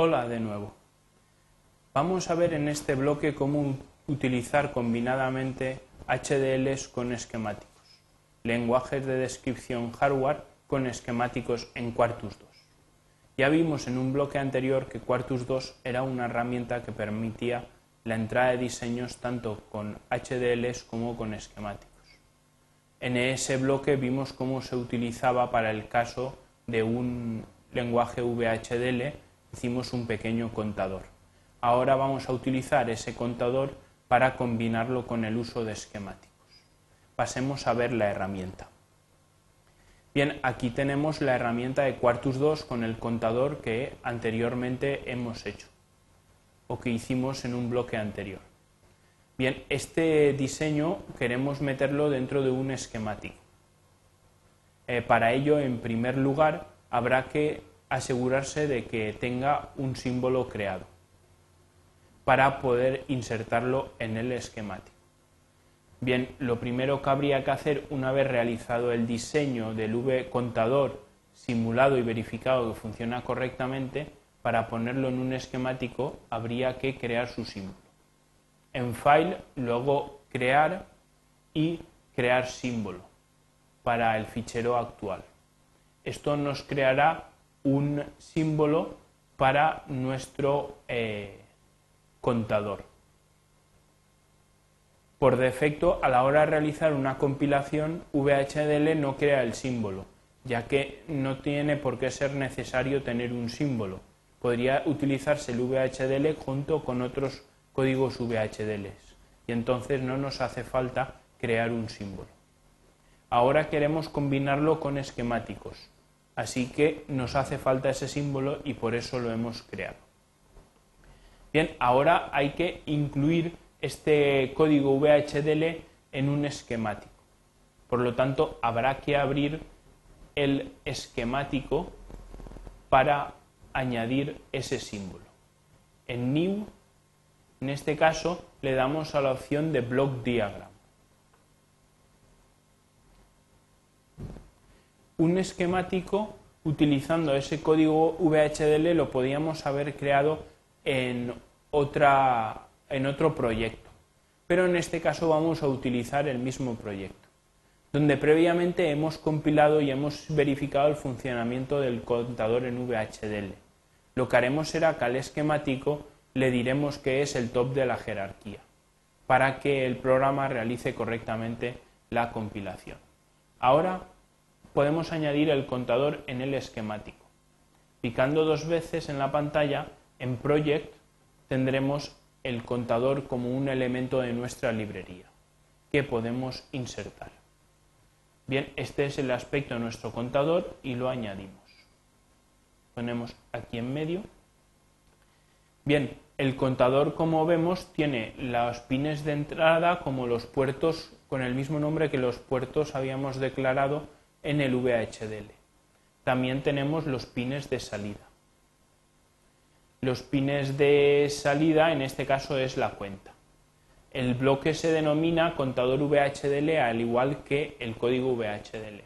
Hola de nuevo. Vamos a ver en este bloque cómo utilizar combinadamente HDLs con esquemáticos, lenguajes de descripción hardware con esquemáticos en Quartus 2. Ya vimos en un bloque anterior que Quartus 2 era una herramienta que permitía la entrada de diseños tanto con HDLs como con esquemáticos. En ese bloque vimos cómo se utilizaba para el caso de un lenguaje VHDL hicimos un pequeño contador. Ahora vamos a utilizar ese contador para combinarlo con el uso de esquemáticos. Pasemos a ver la herramienta. Bien, aquí tenemos la herramienta de Quartus 2 con el contador que anteriormente hemos hecho o que hicimos en un bloque anterior. Bien, este diseño queremos meterlo dentro de un esquemático. Eh, para ello, en primer lugar, habrá que asegurarse de que tenga un símbolo creado para poder insertarlo en el esquemático. Bien, lo primero que habría que hacer una vez realizado el diseño del V contador simulado y verificado que funciona correctamente, para ponerlo en un esquemático habría que crear su símbolo. En File, luego crear y crear símbolo para el fichero actual. Esto nos creará un símbolo para nuestro eh, contador. Por defecto, a la hora de realizar una compilación, VHDL no crea el símbolo, ya que no tiene por qué ser necesario tener un símbolo. Podría utilizarse el VHDL junto con otros códigos VHDL y entonces no nos hace falta crear un símbolo. Ahora queremos combinarlo con esquemáticos. Así que nos hace falta ese símbolo y por eso lo hemos creado. Bien, ahora hay que incluir este código VHDL en un esquemático. Por lo tanto, habrá que abrir el esquemático para añadir ese símbolo. En New, en este caso, le damos a la opción de Block Diagram. Un esquemático utilizando ese código VHDL lo podíamos haber creado en, otra, en otro proyecto. Pero en este caso vamos a utilizar el mismo proyecto, donde previamente hemos compilado y hemos verificado el funcionamiento del contador en VHDL. Lo que haremos será que al esquemático le diremos que es el top de la jerarquía, para que el programa realice correctamente la compilación. Ahora podemos añadir el contador en el esquemático. Picando dos veces en la pantalla, en Project tendremos el contador como un elemento de nuestra librería que podemos insertar. Bien, este es el aspecto de nuestro contador y lo añadimos. Ponemos aquí en medio. Bien, el contador, como vemos, tiene los pines de entrada como los puertos con el mismo nombre que los puertos habíamos declarado en el VHDL. También tenemos los pines de salida. Los pines de salida, en este caso, es la cuenta. El bloque se denomina contador VHDL al igual que el código VHDL.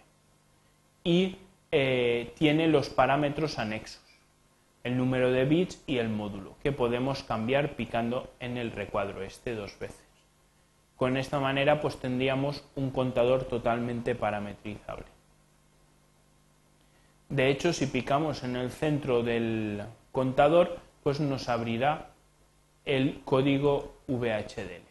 Y eh, tiene los parámetros anexos, el número de bits y el módulo, que podemos cambiar picando en el recuadro este dos veces. Con esta manera pues tendríamos un contador totalmente parametrizable. De hecho, si picamos en el centro del contador, pues nos abrirá el código VHDL.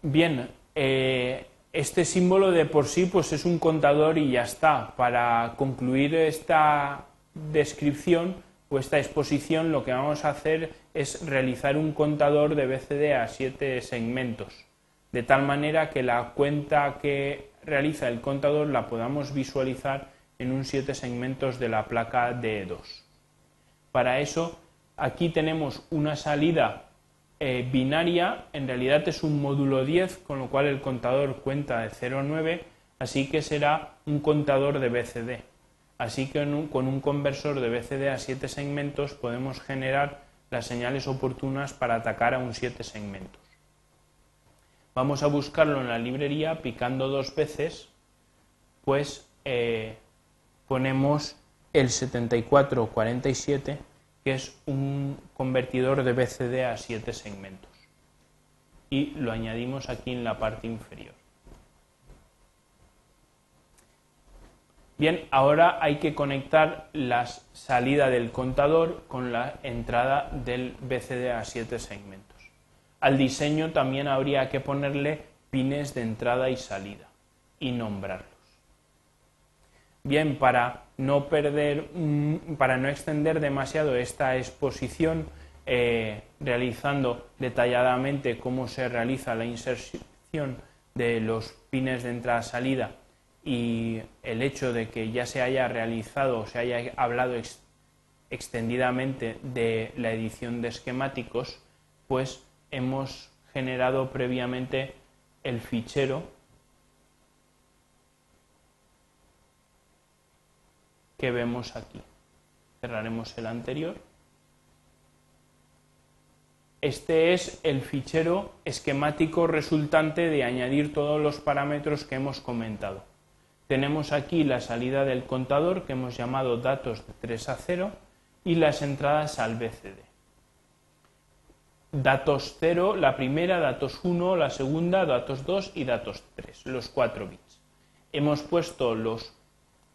Bien, eh, este símbolo de por sí pues es un contador y ya está. Para concluir esta descripción o esta exposición lo que vamos a hacer es realizar un contador de BCD a siete segmentos de tal manera que la cuenta que realiza el contador la podamos visualizar en un 7 segmentos de la placa D2. Para eso, aquí tenemos una salida eh, binaria, en realidad es un módulo 10, con lo cual el contador cuenta de 0 a 9, así que será un contador de BCD. Así que con un conversor de BCD a 7 segmentos podemos generar las señales oportunas para atacar a un 7 segmentos. Vamos a buscarlo en la librería picando dos veces pues eh, ponemos el 7447, que es un convertidor de BCD a 7 segmentos. Y lo añadimos aquí en la parte inferior. Bien, ahora hay que conectar la salida del contador con la entrada del BCD a 7 segmentos. Al diseño también habría que ponerle pines de entrada y salida y nombrarlos. Bien, para no perder, mm, para no extender demasiado esta exposición, eh, realizando detalladamente cómo se realiza la inserción de los pines de entrada-salida y el hecho de que ya se haya realizado o se haya hablado extendidamente de la edición de esquemáticos, pues hemos generado previamente el fichero que vemos aquí. Cerraremos el anterior. Este es el fichero esquemático resultante de añadir todos los parámetros que hemos comentado. Tenemos aquí la salida del contador que hemos llamado datos de 3 a 0 y las entradas al BCD. Datos 0, la primera, datos 1, la segunda, datos 2 y datos 3, los 4 bits. Hemos puesto los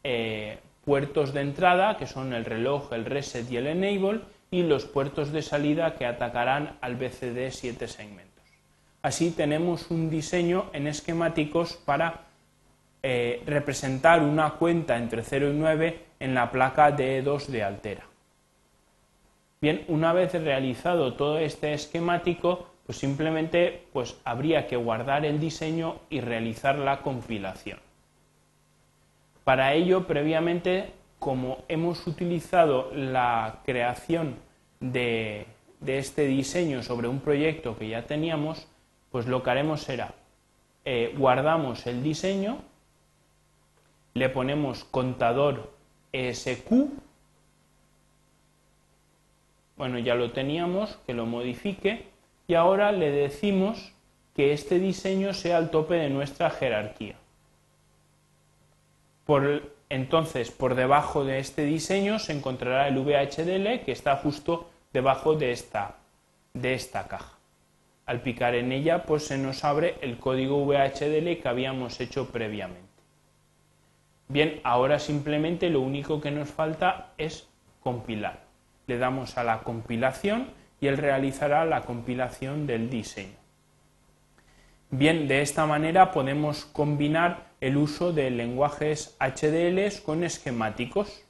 eh, puertos de entrada, que son el reloj, el reset y el enable, y los puertos de salida que atacarán al BCD 7 segmentos. Así tenemos un diseño en esquemáticos para eh, representar una cuenta entre 0 y 9 en la placa D2 de Altera. Bien, una vez realizado todo este esquemático, pues simplemente pues, habría que guardar el diseño y realizar la compilación. Para ello, previamente, como hemos utilizado la creación de, este diseño sobre un proyecto que ya teníamos, pues lo que haremos será eh, guardamos el diseño le ponemos contador ESQ, bueno, ya lo teníamos, que lo modifique, y ahora le decimos que este diseño sea el tope de nuestra jerarquía. Por, entonces, por debajo de este diseño se encontrará el VHDL que está justo debajo de esta, de esta caja. Al picar en ella, pues se nos abre el código VHDL que habíamos hecho previamente. Bien, ahora simplemente lo único que nos falta es compilar. Le damos a la compilación y él realizará la compilación del diseño. Bien, de esta manera podemos combinar el uso de lenguajes HDL con esquemáticos.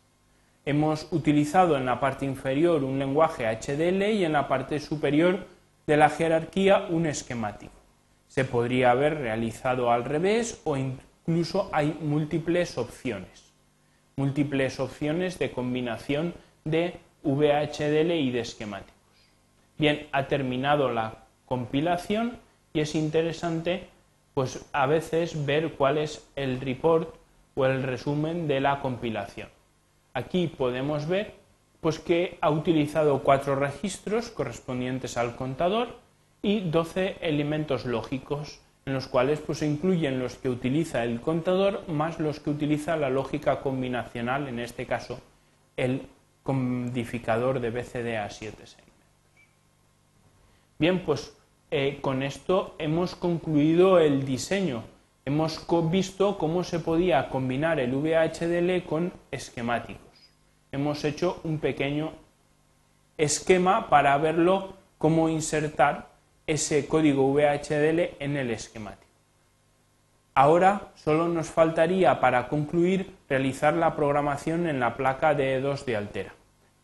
Hemos utilizado en la parte inferior un lenguaje HDL y en la parte superior de la jerarquía un esquemático. Se podría haber realizado al revés o incluso hay múltiples opciones, múltiples opciones de combinación de VHDL y de esquemáticos. Bien, ha terminado la compilación y es interesante pues a veces ver cuál es el report o el resumen de la compilación. Aquí podemos ver pues que ha utilizado cuatro registros correspondientes al contador y 12 elementos lógicos en los cuales pues, se incluyen los que utiliza el contador más los que utiliza la lógica combinacional, en este caso el codificador de BCD a 7 segmentos. Bien, pues eh, con esto hemos concluido el diseño. Hemos visto cómo se podía combinar el VHDL con esquemáticos. Hemos hecho un pequeño esquema para verlo cómo insertar ese código VHDL en el esquemático. Ahora solo nos faltaría para concluir realizar la programación en la placa de 2 de Altera,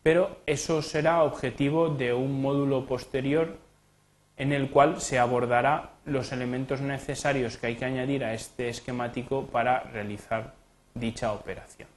pero eso será objetivo de un módulo posterior en el cual se abordará los elementos necesarios que hay que añadir a este esquemático para realizar dicha operación.